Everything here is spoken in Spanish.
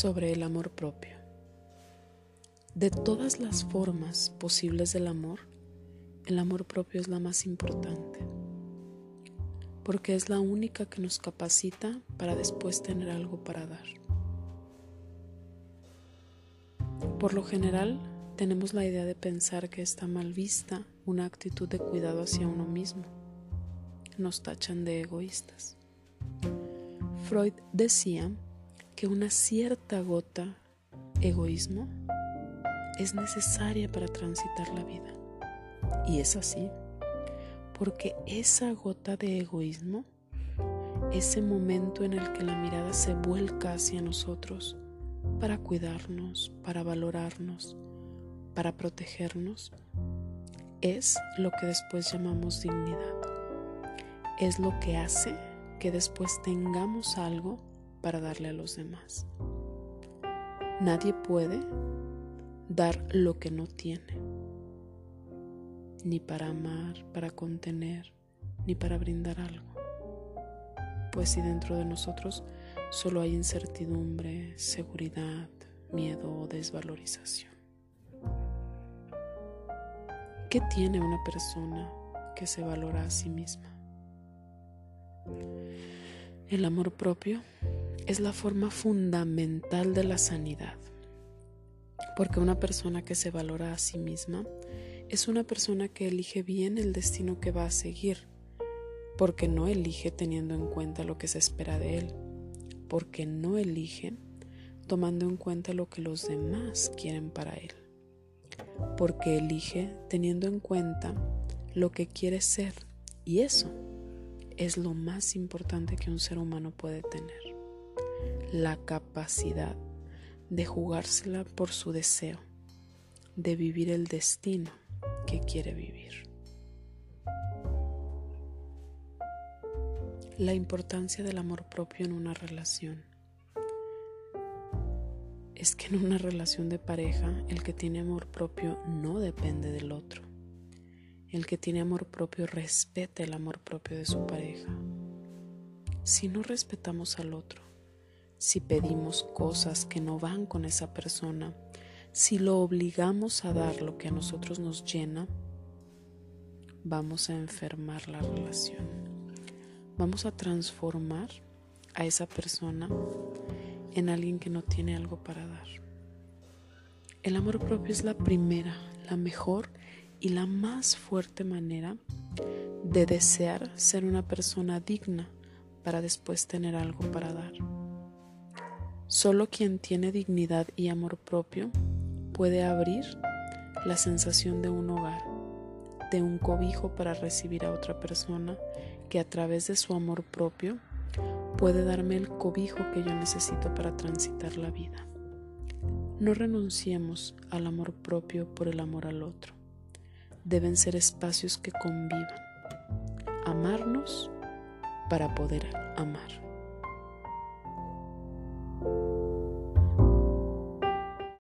sobre el amor propio. De todas las formas posibles del amor, el amor propio es la más importante, porque es la única que nos capacita para después tener algo para dar. Por lo general, tenemos la idea de pensar que está mal vista una actitud de cuidado hacia uno mismo. Nos tachan de egoístas. Freud decía que una cierta gota egoísmo es necesaria para transitar la vida. Y es así, porque esa gota de egoísmo, ese momento en el que la mirada se vuelca hacia nosotros para cuidarnos, para valorarnos, para protegernos, es lo que después llamamos dignidad. Es lo que hace que después tengamos algo para darle a los demás. Nadie puede dar lo que no tiene, ni para amar, para contener, ni para brindar algo. Pues si dentro de nosotros solo hay incertidumbre, seguridad, miedo o desvalorización. ¿Qué tiene una persona que se valora a sí misma? El amor propio es la forma fundamental de la sanidad, porque una persona que se valora a sí misma es una persona que elige bien el destino que va a seguir, porque no elige teniendo en cuenta lo que se espera de él, porque no elige tomando en cuenta lo que los demás quieren para él, porque elige teniendo en cuenta lo que quiere ser, y eso es lo más importante que un ser humano puede tener la capacidad de jugársela por su deseo, de vivir el destino que quiere vivir. La importancia del amor propio en una relación. Es que en una relación de pareja el que tiene amor propio no depende del otro. El que tiene amor propio respeta el amor propio de su pareja. Si no respetamos al otro, si pedimos cosas que no van con esa persona, si lo obligamos a dar lo que a nosotros nos llena, vamos a enfermar la relación. Vamos a transformar a esa persona en alguien que no tiene algo para dar. El amor propio es la primera, la mejor y la más fuerte manera de desear ser una persona digna para después tener algo para dar. Solo quien tiene dignidad y amor propio puede abrir la sensación de un hogar, de un cobijo para recibir a otra persona que a través de su amor propio puede darme el cobijo que yo necesito para transitar la vida. No renunciemos al amor propio por el amor al otro. Deben ser espacios que convivan. Amarnos para poder amar.